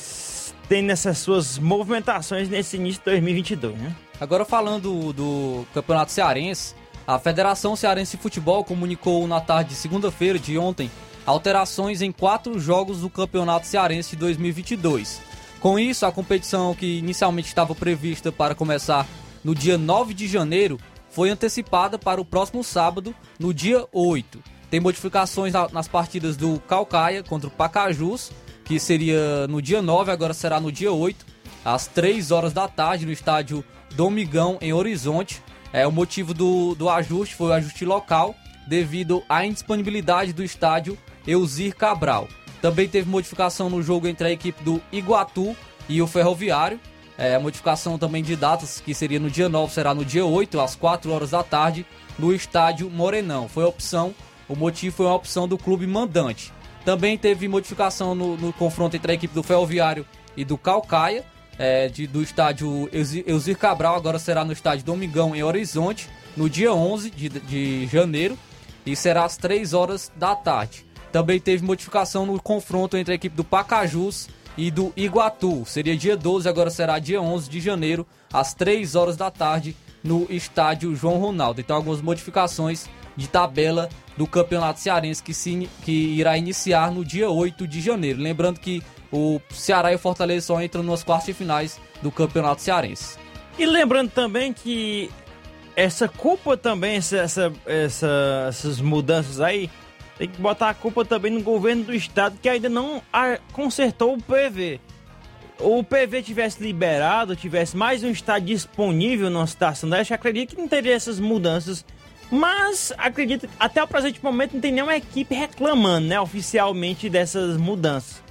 tendo essas suas movimentações nesse início de 2022, né? Agora falando do Campeonato Cearense, a Federação Cearense de Futebol comunicou na tarde de segunda-feira de ontem alterações em quatro jogos do Campeonato Cearense de 2022. Com isso, a competição que inicialmente estava prevista para começar no dia 9 de janeiro foi antecipada para o próximo sábado, no dia 8. Tem modificações nas partidas do Calcaia contra o Pacajus, que seria no dia 9, agora será no dia 8, às 3 horas da tarde, no estádio Domingão, em Horizonte. É, o motivo do, do ajuste foi o ajuste local, devido à indisponibilidade do estádio Eusir Cabral. Também teve modificação no jogo entre a equipe do Iguatu e o Ferroviário. É, modificação também de datas, que seria no dia 9, será no dia 8, às 4 horas da tarde, no estádio Morenão. Foi a opção, o motivo foi uma opção do clube mandante. Também teve modificação no, no confronto entre a equipe do Ferroviário e do Calcaia, é, de, do estádio Eusir Cabral, agora será no estádio Domingão, em Horizonte, no dia 11 de, de janeiro, e será às 3 horas da tarde. Também teve modificação no confronto entre a equipe do Pacajus e do Iguatu. Seria dia 12, agora será dia 11 de janeiro, às 3 horas da tarde, no estádio João Ronaldo. Então, algumas modificações de tabela do Campeonato Cearense que, se, que irá iniciar no dia 8 de janeiro. Lembrando que o Ceará e o Fortaleza só entram nas quartas de finais do Campeonato Cearense. E lembrando também que essa culpa também, essa, essa, essa, essas mudanças aí, tem que botar a culpa também no governo do estado que ainda não consertou o PV. O PV tivesse liberado, tivesse mais um estádio disponível na situação dessa, acredito que não teria essas mudanças. Mas acredito que até o presente momento não tem nenhuma equipe reclamando, né, oficialmente dessas mudanças.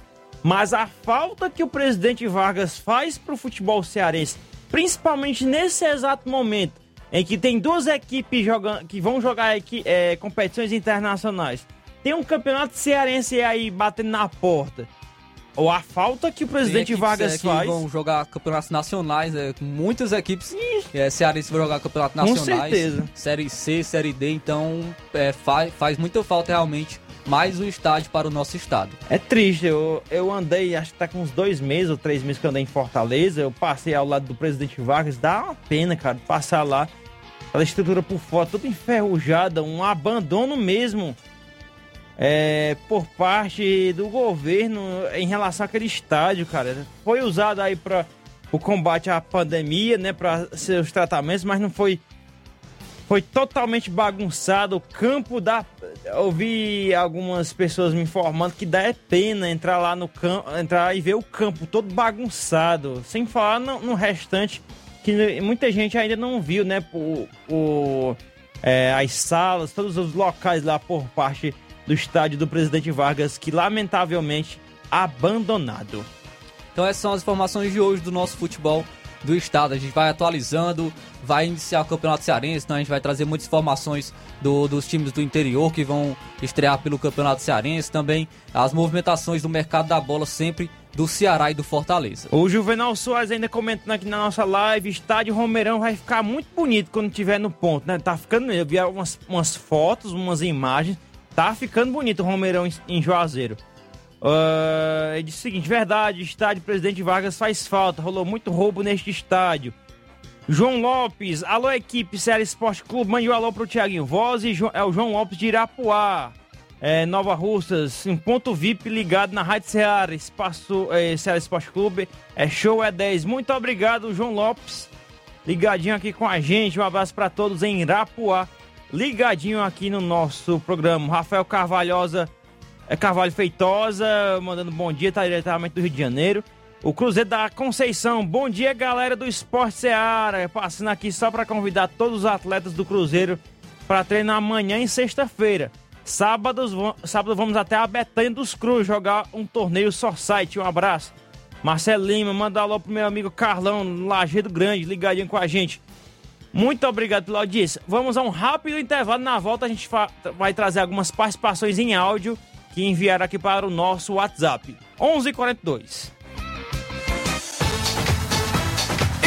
Mas a falta que o presidente Vargas faz para o futebol cearense, principalmente nesse exato momento, em que tem duas equipes jogando, que vão jogar é, competições internacionais, tem um campeonato cearense aí batendo na porta. Ou a falta que o presidente Vargas faz. vão jogar campeonatos nacionais, é, muitas equipes é, cearenses vão jogar campeonatos nacionais. Com certeza. Série C, Série D, então é, faz, faz muita falta realmente mais um estádio para o nosso estado. É triste, eu, eu andei, acho que tá com uns dois meses ou três meses que eu andei em Fortaleza, eu passei ao lado do presidente Vargas, dá uma pena, cara, passar lá, aquela estrutura por fora, toda enferrujada, um abandono mesmo é, por parte do governo em relação àquele estádio, cara. Foi usado aí para o combate à pandemia, né, para seus tratamentos, mas não foi foi totalmente bagunçado o campo da ouvi algumas pessoas me informando que dá é pena entrar lá no campo, entrar e ver o campo todo bagunçado, sem falar no, no restante que muita gente ainda não viu, né, o, o é, as salas, todos os locais lá por parte do estádio do Presidente Vargas, que lamentavelmente abandonado. Então essas são as informações de hoje do nosso futebol do estado. A gente vai atualizando, vai iniciar o Campeonato Cearense, então a gente vai trazer muitas informações do, dos times do interior que vão estrear pelo Campeonato Cearense, também as movimentações do mercado da bola sempre do Ceará e do Fortaleza. O Juvenal Soares ainda comentando aqui na nossa live, estádio Romeirão vai ficar muito bonito quando tiver no ponto, né? Tá ficando, eu vi umas, umas fotos, umas imagens, Tá ficando bonito o Romeirão em, Juazeiro. Uh, o seguinte: verdade, estádio Presidente Vargas faz falta, rolou muito roubo neste estádio. João Lopes, alô equipe Série Esporte Clube, mande um alô pro Tiaguinho Voz e é o João Lopes de Irapuá. É, Nova Russas, em ponto VIP ligado na Rádio Ceará, espaço é, Ceará Esporte Clube, é show é 10. Muito obrigado, João Lopes, ligadinho aqui com a gente. Um abraço para todos em Irapuá ligadinho aqui no nosso programa. Rafael Carvalhosa, é Carvalho Feitosa, mandando bom dia, tá diretamente do Rio de Janeiro. O Cruzeiro da Conceição, bom dia galera do Esporte Seara, passando aqui só para convidar todos os atletas do Cruzeiro para treino amanhã e sexta-feira. Sábados, sábado vamos até a Betânia dos Cruz jogar um torneio só site. Um abraço. Marcelo Lima, manda alô pro meu amigo Carlão, Lajeado Grande, ligadinho com a gente. Muito obrigado pela audiência. Vamos a um rápido intervalo. Na volta a gente vai trazer algumas participações em áudio que enviaram aqui para o nosso WhatsApp. 11:42.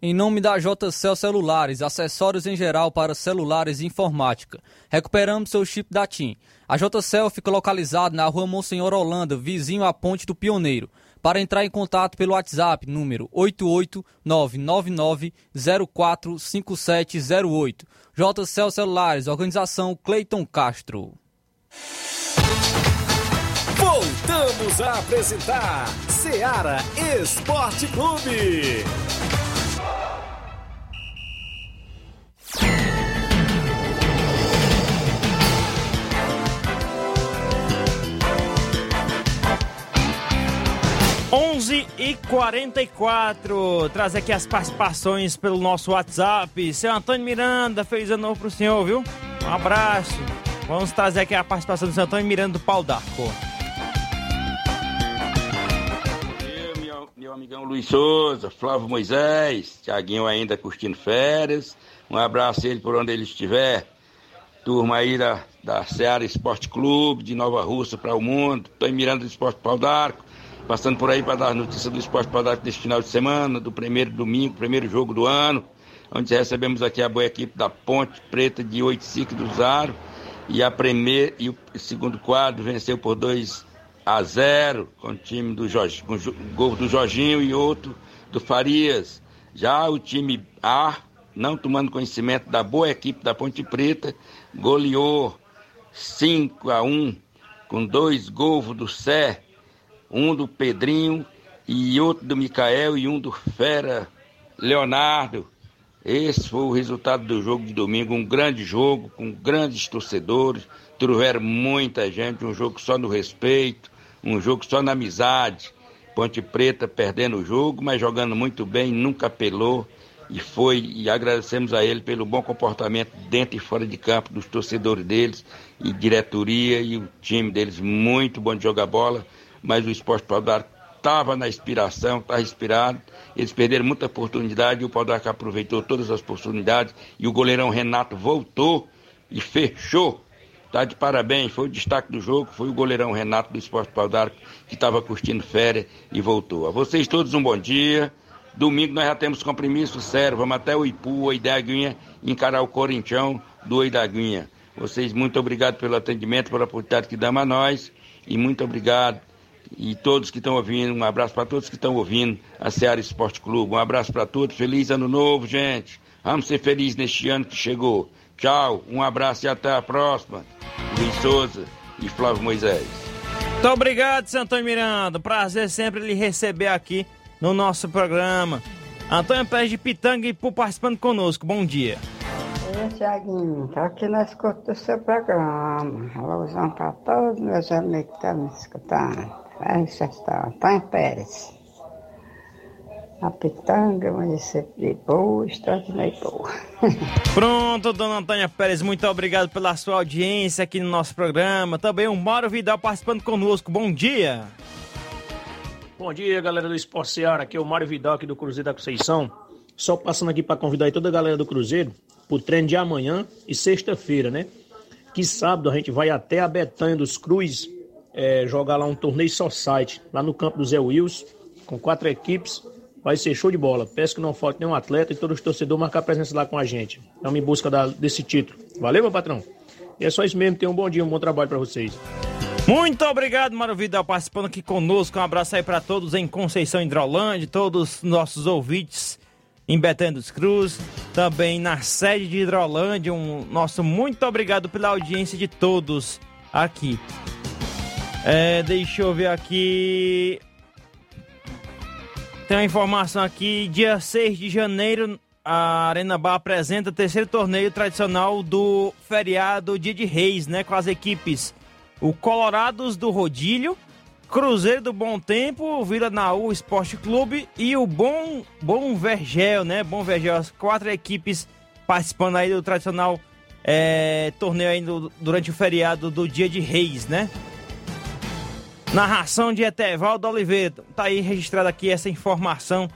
Em nome da JCL Celulares, acessórios em geral para celulares e informática. Recuperamos seu chip da TIM. A JCL fica localizada na rua Monsenhor Holanda, vizinho à Ponte do Pioneiro. Para entrar em contato pelo WhatsApp, número 88999045708. JCL Celulares, organização Cleiton Castro. Voltamos a apresentar Seara Esporte Clube. 11 e 44 Traz aqui as participações pelo nosso WhatsApp. Seu Antônio Miranda, feliz ano novo pro senhor, viu? Um abraço. Vamos trazer aqui a participação do seu Antônio Miranda do Pau d'Arco. Meu, meu amigão Luiz Souza, Flávio Moisés, Tiaguinho ainda curtindo férias. Um abraço a ele por onde ele estiver. Turma aí da, da Seara Esporte Clube, de Nova Rússia para o mundo. Tô Miranda do Esporte Pau d'Arco passando por aí para dar notícia do esporte para dar deste final de semana, do primeiro domingo, primeiro jogo do ano, onde recebemos aqui a boa equipe da Ponte Preta de 8 do Zaro. E a primeira e o segundo quadro venceu por 2 a 0 com o time do Jorge, com o gol do Jorginho e outro do Farias. Já o time A, não tomando conhecimento da boa equipe da Ponte Preta, goleou 5 a 1 com dois gols do Sé um do Pedrinho e outro do Micael e um do Fera Leonardo. Esse foi o resultado do jogo de domingo, um grande jogo com grandes torcedores, trouxeram muita gente, um jogo só no respeito, um jogo só na amizade. Ponte Preta perdendo o jogo, mas jogando muito bem, nunca apelou e foi e agradecemos a ele pelo bom comportamento dentro e fora de campo dos torcedores deles e diretoria e o time deles muito bom de jogar bola mas o Esporte Pau estava na inspiração, estava inspirado. Eles perderam muita oportunidade e o Pau aproveitou todas as oportunidades e o goleirão Renato voltou e fechou. Tá de parabéns, foi o destaque do jogo, foi o goleirão Renato do Esporte Pau que estava curtindo férias e voltou. A vocês todos um bom dia. Domingo nós já temos compromisso sério, vamos até o Ipu, o Idaguinha, encarar o Corintião do Idaguinha. Vocês, muito obrigado pelo atendimento, pela oportunidade que dão a nós e muito obrigado e todos que estão ouvindo, um abraço para todos que estão ouvindo a Seara Esporte Clube. Um abraço para todos, feliz ano novo, gente. Vamos ser felizes neste ano que chegou. Tchau, um abraço e até a próxima. Luiz Souza e Flávio Moisés. Muito obrigado, seu Antônio Miranda. Prazer sempre lhe receber aqui no nosso programa. Antônio Pérez de Pitanga e por participando conosco. Bom dia. dia, Tiaguinho. Tô aqui na escuta do seu programa. Alusão para todos meus amigos que estão me escutando. Aí já está, Antônio Pérez. A Pitanga, município de Boa, estado de Boa. Pronto, dona Antônia Pérez, muito obrigado pela sua audiência aqui no nosso programa. Também o Mauro Vidal participando conosco. Bom dia. Bom dia, galera do Esporte Seara. Aqui é o Mário Vidal, aqui do Cruzeiro da Conceição. Só passando aqui para convidar toda a galera do Cruzeiro pro treino de amanhã e sexta-feira, né? Que sábado a gente vai até a Betânia dos Cruz é, jogar lá um torneio só site, lá no campo do Zé Wills, com quatro equipes. Vai ser show de bola. Peço que não falte nenhum atleta e todos os torcedores marcar presença lá com a gente. Estamos em busca da, desse título. Valeu, meu patrão? E é só isso mesmo. Tenham um bom dia, um bom trabalho para vocês. Muito obrigado, Mário Vidal, participando aqui conosco. Um abraço aí para todos em Conceição Hidrolândia, todos os nossos ouvintes em Betânia dos Cruz, também na sede de Hidrolândia. Um nosso muito obrigado pela audiência de todos aqui. É, deixa eu ver aqui. Tem uma informação aqui, dia 6 de janeiro, a Arena Bar apresenta o terceiro torneio tradicional do feriado Dia de Reis, né? Com as equipes o Colorados do Rodilho, Cruzeiro do Bom Tempo, Vila Naú Esporte Clube e o Bom, Bom Vergel, né? Bom Vergel, as quatro equipes participando aí do tradicional é, torneio aí do, durante o feriado do Dia de Reis, né? Narração de Etevaldo Oliveira. Tá aí registrada aqui essa informação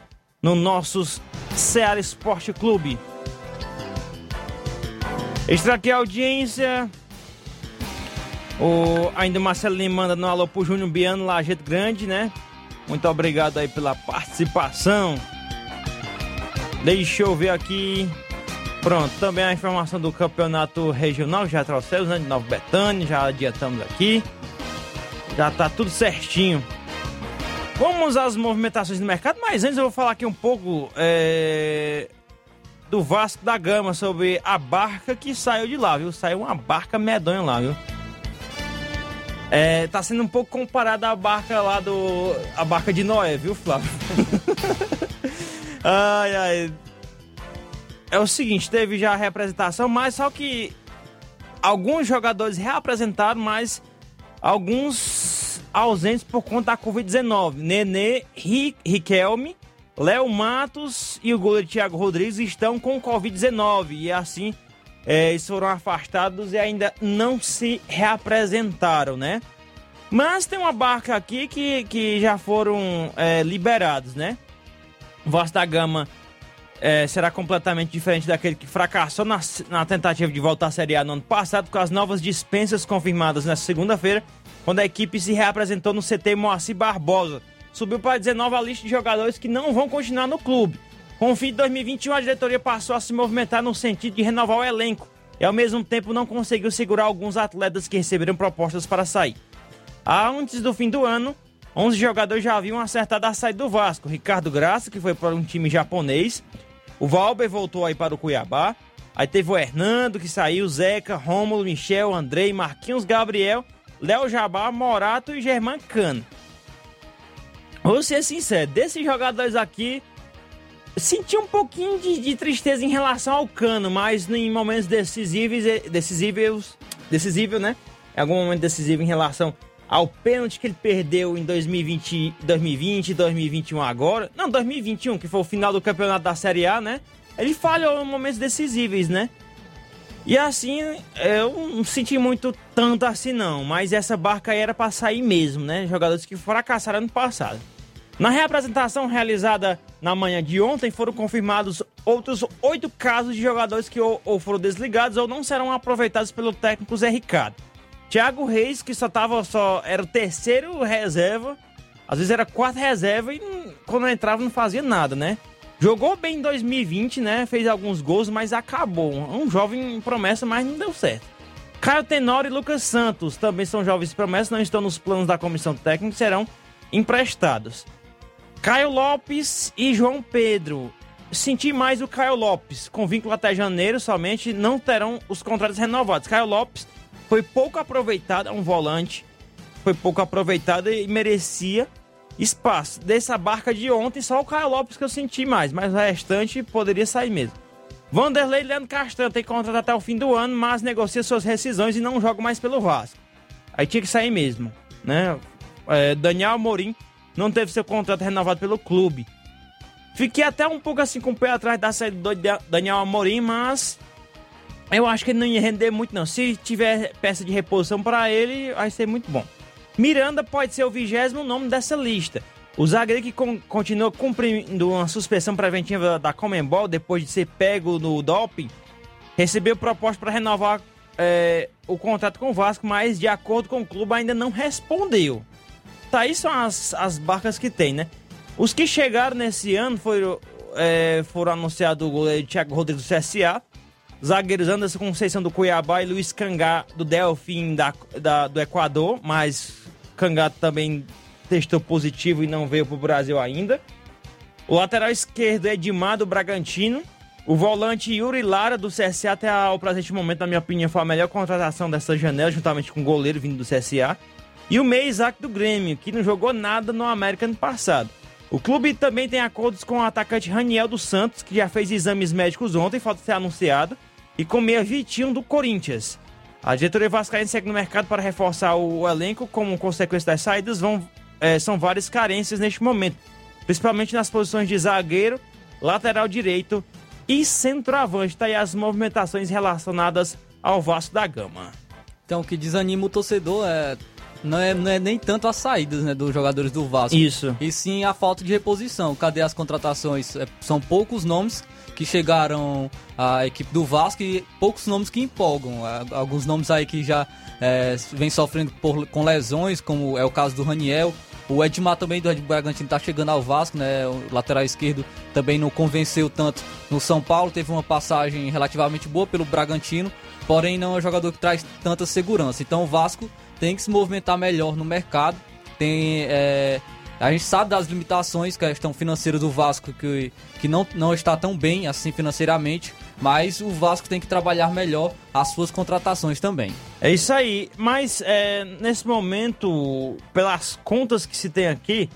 no nossos Ceará Esporte Clube. Extra aqui a audiência. O, ainda o Marcelo Lima manda no alô pro Júnior Biano, Lajeito Grande, né? Muito obrigado aí pela participação. Deixa eu ver aqui. Pronto, também a informação do campeonato regional, já trouxemos, né? De Nova Betânia, já adiantamos aqui. Já tá tudo certinho. Vamos às movimentações do mercado, mas antes eu vou falar aqui um pouco é, do Vasco da Gama sobre a barca que saiu de lá, viu? Saiu uma barca medonha lá, viu? É, tá sendo um pouco comparada à barca lá do. a barca de Noé, viu, Flávio? ai, ai. É o seguinte, teve já a representação, mas só que alguns jogadores reapresentaram, mas alguns ausentes por conta da Covid-19. Nenê, Riquelme, Léo Matos e o goleiro Thiago Rodrigues estão com Covid-19 e assim é, eles foram afastados e ainda não se reapresentaram, né? Mas tem uma barca aqui que, que já foram é, liberados, né? Vasco da Gama é, será completamente diferente daquele que fracassou na, na tentativa de voltar à Série A no ano passado, com as novas dispensas confirmadas nesta segunda-feira, quando a equipe se reapresentou no CT Moacir Barbosa. Subiu para 19 a lista de jogadores que não vão continuar no clube. Com o fim de 2021, a diretoria passou a se movimentar no sentido de renovar o elenco e, ao mesmo tempo, não conseguiu segurar alguns atletas que receberam propostas para sair. Antes do fim do ano, 11 jogadores já haviam acertado a saída do Vasco. Ricardo Graça, que foi para um time japonês. O Valber voltou aí para o Cuiabá. Aí teve o Hernando, que saiu, Zeca, Rômulo, Michel, Andrei, Marquinhos, Gabriel, Léo Jabá, Morato e Germán Cano. Vou ser sincero, desses jogadores aqui, senti um pouquinho de, de, tristeza em relação ao Cano, mas em momentos decisivos, decisivos, decisível, né? Em algum momento decisivo em relação ao pênalti que ele perdeu em 2020, 2020 2021 agora. Não, 2021, que foi o final do campeonato da Série A, né? Ele falhou em momentos decisíveis, né? E assim, eu não senti muito tanto assim não, mas essa barca aí era para sair mesmo, né? Jogadores que fracassaram ano passado. Na reapresentação realizada na manhã de ontem, foram confirmados outros oito casos de jogadores que ou, ou, foram desligados ou não serão aproveitados pelo técnico Zé Ricardo. Thiago Reis, que só tava só. era o terceiro reserva, às vezes era quarto reserva e quando entrava não fazia nada, né? Jogou bem em 2020, né? Fez alguns gols, mas acabou. Um jovem promessa, mas não deu certo. Caio Tenório e Lucas Santos também são jovens promessas, não estão nos planos da comissão técnica, serão emprestados. Caio Lopes e João Pedro. Senti mais o Caio Lopes, com vínculo até janeiro somente, não terão os contratos renovados. Caio Lopes foi pouco aproveitado, é um volante, foi pouco aproveitado e merecia espaço. Dessa barca de ontem, só o Caio Lopes que eu senti mais, mas o restante poderia sair mesmo. Vanderlei Leandro Castanho tem contrato até o fim do ano, mas negocia suas rescisões e não joga mais pelo Vasco. Aí tinha que sair mesmo, né? É, Daniel Amorim não teve seu contrato renovado pelo clube. Fiquei até um pouco assim com o pé atrás da saída do Daniel Amorim, mas eu acho que ele não ia render muito não. Se tiver peça de reposição para ele, vai ser muito bom. Miranda pode ser o vigésimo nome dessa lista. O zagueiro que con continua cumprindo uma suspensão preventiva da Comembol depois de ser pego no doping, recebeu proposta para renovar é, o contrato com o Vasco, mas de acordo com o clube ainda não respondeu. Tá, aí são as, as barcas que tem, né? Os que chegaram nesse ano foram, é, foram anunciados o goleiro Thiago Rodrigues do CSA, zagueiros Anderson Conceição do Cuiabá e Luiz Cangá do Delfim da, da, do Equador, mas Cangá também testou positivo e não veio para o Brasil ainda. O lateral esquerdo é Edmar do Bragantino. O volante Yuri Lara do CSA até o presente momento, na minha opinião, foi a melhor contratação dessa janela, juntamente com o goleiro vindo do CSA. E o meio Isaac do Grêmio, que não jogou nada no América ano passado. O clube também tem acordos com o atacante Raniel dos Santos, que já fez exames médicos ontem, falta ser anunciado, e com o meia Vitinho do Corinthians. A diretoria Vascaína segue no mercado para reforçar o elenco, como consequência das saídas, vão é, são várias carências neste momento, principalmente nas posições de zagueiro, lateral direito e centroavante. Tá aí as movimentações relacionadas ao Vasco da Gama. Então, o que desanima o torcedor é não é, não é nem tanto as saídas né, dos jogadores do Vasco. Isso. E sim a falta de reposição. Cadê as contratações? É, são poucos nomes que chegaram à equipe do Vasco e poucos nomes que empolgam. Alguns nomes aí que já é, vem sofrendo por, com lesões, como é o caso do Raniel. O Edmar também do Red Bragantino está chegando ao Vasco, né? O lateral esquerdo também não convenceu tanto no São Paulo, teve uma passagem relativamente boa pelo Bragantino, porém não é um jogador que traz tanta segurança. Então o Vasco tem que se movimentar melhor no mercado. Tem, é, a gente sabe das limitações, questão financeira do Vasco, que, que não, não está tão bem assim financeiramente, mas o Vasco tem que trabalhar melhor as suas contratações também. É isso aí, mas é, nesse momento, pelas contas que se tem aqui,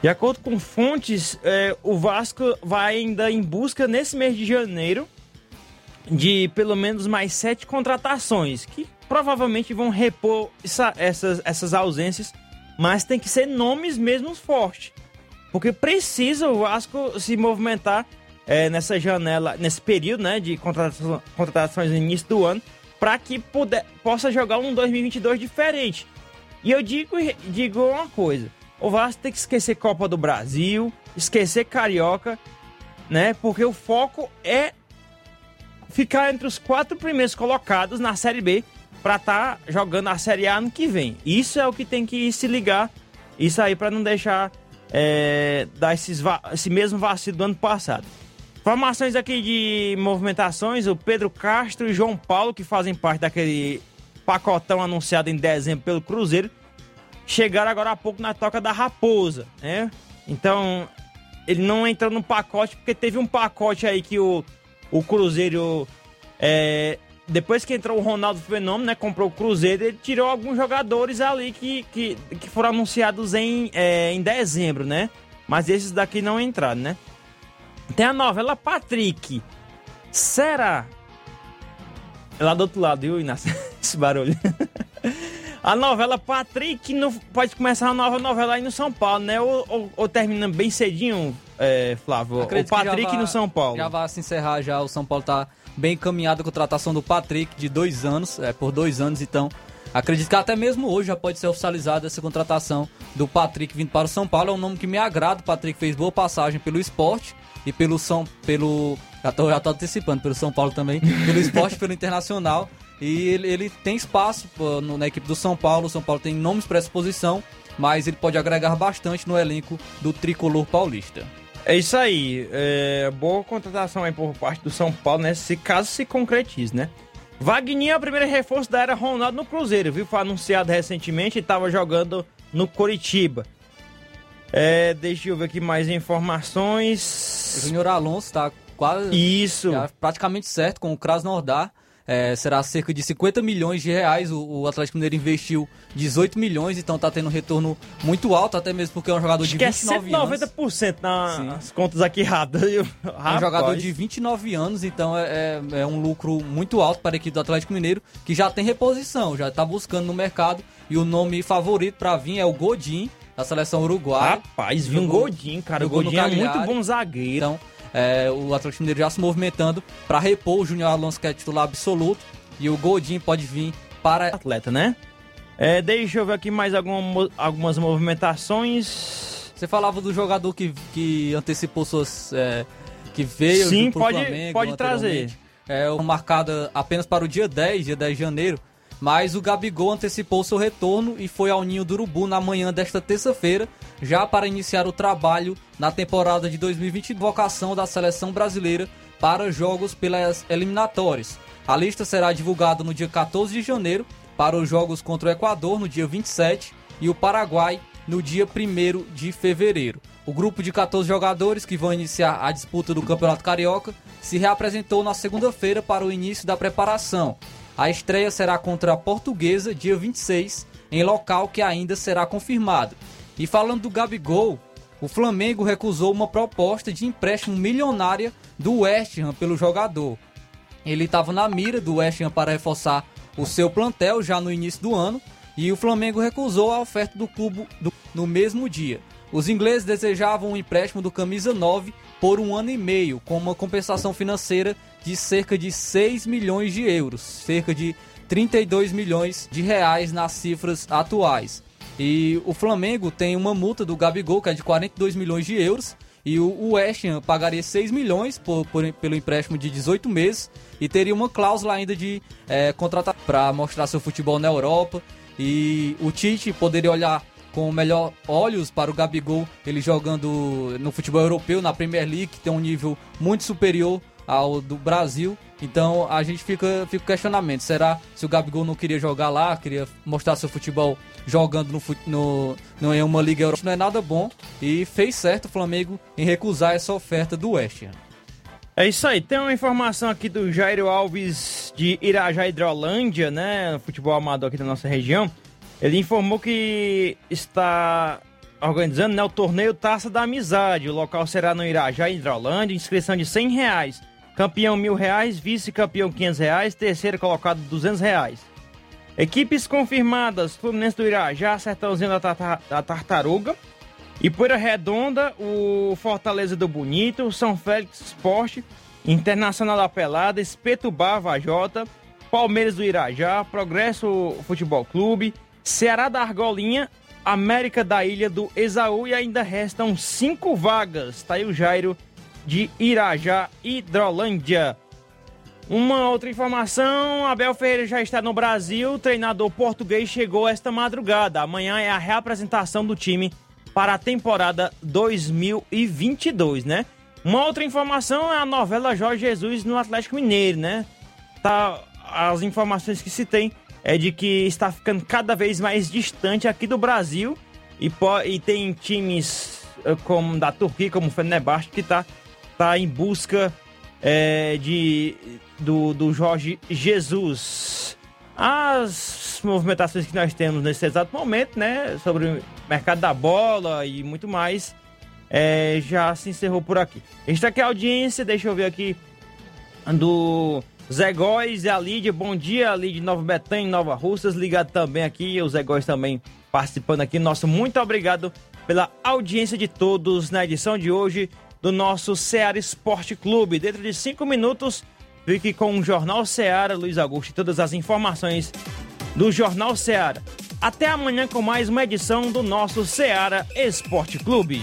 de acordo com fontes, é, o Vasco vai ainda em busca nesse mês de janeiro de pelo menos mais sete contratações, que provavelmente vão repor essa, essas, essas ausências, mas tem que ser nomes mesmo fortes. Porque precisa o Vasco se movimentar é, nessa janela, nesse período né, de contratação, contratações no início do ano, para que puder, possa jogar um 2022 diferente. E eu digo, digo uma coisa: o Vasco tem que esquecer Copa do Brasil, esquecer Carioca, né? Porque o foco é ficar entre os quatro primeiros colocados na Série B para estar tá jogando a Série A ano que vem. Isso é o que tem que se ligar, isso aí para não deixar é, dar esses, esse mesmo vacilo do ano passado. Informações aqui de movimentações, o Pedro Castro e João Paulo, que fazem parte daquele pacotão anunciado em dezembro pelo Cruzeiro, chegaram agora há pouco na toca da Raposa, né? Então, ele não entrou no pacote, porque teve um pacote aí que o, o Cruzeiro, é, depois que entrou o Ronaldo Fenômeno, né, comprou o Cruzeiro, ele tirou alguns jogadores ali que, que, que foram anunciados em, é, em dezembro, né? Mas esses daqui não entraram, né? Tem a novela Patrick. Será? É lá do outro lado, viu, Inácio? Esse barulho. a novela Patrick no, pode começar uma nova novela aí no São Paulo, né? Ou, ou, ou termina bem cedinho, é, Flávio? Acredito o Patrick vai, no São Paulo. Já vai se encerrar já. O São Paulo tá bem encaminhado com a contratação do Patrick de dois anos, é, por dois anos, então. Acredito que até mesmo hoje já pode ser oficializada essa contratação do Patrick vindo para o São Paulo. É um nome que me agrada. O Patrick fez boa passagem pelo esporte e pelo São. pelo. Já tô, já tô antecipando, pelo São Paulo também, pelo esporte, pelo internacional. E ele, ele tem espaço pô, no, na equipe do São Paulo. O São Paulo tem nomes para essa posição, mas ele pode agregar bastante no elenco do tricolor paulista. É isso aí. É, boa contratação aí por parte do São Paulo, né? Se caso se concretize, né? Wagner é o primeiro reforço da era Ronaldo no Cruzeiro, viu? Foi anunciado recentemente e estava jogando no Coritiba. É, deixa eu ver aqui mais informações. O Júnior Alonso tá quase. Isso. praticamente certo com o Krasnodar. É, será cerca de 50 milhões de reais. O, o, Atlético Mineiro investiu 18 milhões, então está tendo um retorno muito alto, até mesmo porque é um jogador Acho de que 29 é anos. 190% nas contas aqui rápidas. É um jogador de 29 anos, então é, é, é, um lucro muito alto para a equipe do Atlético Mineiro, que já tem reposição, já está buscando no mercado. E o nome favorito para vir é o Godin, da seleção uruguaia. Rapaz, viu um Godin, cara. O Godin é muito bom zagueiro. Então, é, o Atlético Mineiro já se movimentando para repor o Júnior Alonso, que é titular absoluto. E o Godin pode vir para. Atleta, né? É, deixa eu ver aqui mais alguma, algumas movimentações. Você falava do jogador que, que antecipou suas. É, que veio Sim, pode, Flamengo. pode trazer. É marcada apenas para o dia 10, dia 10 de janeiro. Mas o Gabigol antecipou seu retorno e foi ao Ninho do Urubu na manhã desta terça-feira, já para iniciar o trabalho na temporada de 2020 vocação da seleção brasileira para jogos pelas eliminatórias. A lista será divulgada no dia 14 de janeiro para os jogos contra o Equador no dia 27 e o Paraguai no dia 1 de fevereiro. O grupo de 14 jogadores que vão iniciar a disputa do Campeonato Carioca se reapresentou na segunda-feira para o início da preparação. A estreia será contra a Portuguesa, dia 26, em local que ainda será confirmado. E falando do Gabigol, o Flamengo recusou uma proposta de empréstimo milionária do West Ham pelo jogador. Ele estava na mira do West Ham para reforçar o seu plantel já no início do ano e o Flamengo recusou a oferta do clube do, no mesmo dia. Os ingleses desejavam um empréstimo do camisa 9 por um ano e meio, com uma compensação financeira de cerca de 6 milhões de euros, cerca de 32 milhões de reais nas cifras atuais. E o Flamengo tem uma multa do Gabigol, que é de 42 milhões de euros, e o West Ham pagaria 6 milhões por, por, pelo empréstimo de 18 meses e teria uma cláusula ainda de é, contratar para mostrar seu futebol na Europa. E o Tite poderia olhar com melhor olhos para o Gabigol, ele jogando no futebol europeu, na Premier League, que tem um nível muito superior ao do Brasil. Então a gente fica, fica questionamento: será se o Gabigol não queria jogar lá, queria mostrar seu futebol jogando no, no, no, em uma Liga Europa? Não é nada bom e fez certo o Flamengo em recusar essa oferta do West Ham. É isso aí, tem uma informação aqui do Jairo Alves de Irajá Hidrolândia, né? Futebol amador aqui da nossa região. Ele informou que está organizando né, o torneio Taça da Amizade. O local será no Irajá Hidrolândia, inscrição de 100 reais. Campeão mil reais, vice-campeão 500 reais, terceiro colocado 200 reais. Equipes confirmadas: Fluminense do Irajá, Sertãozinho da, Tarta, da Tartaruga, Ipoeira Redonda, o Fortaleza do Bonito, São Félix Esporte, Internacional da Pelada, Espeto Bar Vajota, Palmeiras do Irajá, Progresso Futebol Clube, Ceará da Argolinha, América da Ilha do Esaú e ainda restam cinco vagas. Tá aí o Jairo de Irajá, Hidrolândia. Uma outra informação: Abel Ferreira já está no Brasil. O treinador português chegou esta madrugada. Amanhã é a reapresentação do time para a temporada 2022, né? Uma outra informação é a novela Jorge Jesus no Atlético Mineiro, né? Tá, as informações que se tem é de que está ficando cada vez mais distante aqui do Brasil e, e tem times eh, como da Turquia, como o Fenerbahçe, que está tá em busca é, de, do, do Jorge Jesus. As movimentações que nós temos nesse exato momento, né, sobre o mercado da bola e muito mais, é, já se encerrou por aqui. Está aqui a audiência, deixa eu ver aqui do Zé Góis e a Lídia. Bom dia, a Lídia Nova Betânia, Nova Russas, ligado também aqui. O Zé Góis também participando aqui. Nosso muito obrigado pela audiência de todos na edição de hoje do nosso Ceará Esporte Clube. Dentro de cinco minutos, fique com o Jornal Ceará, Luiz Augusto, e todas as informações do Jornal Ceará. Até amanhã com mais uma edição do nosso Ceará Esporte Clube.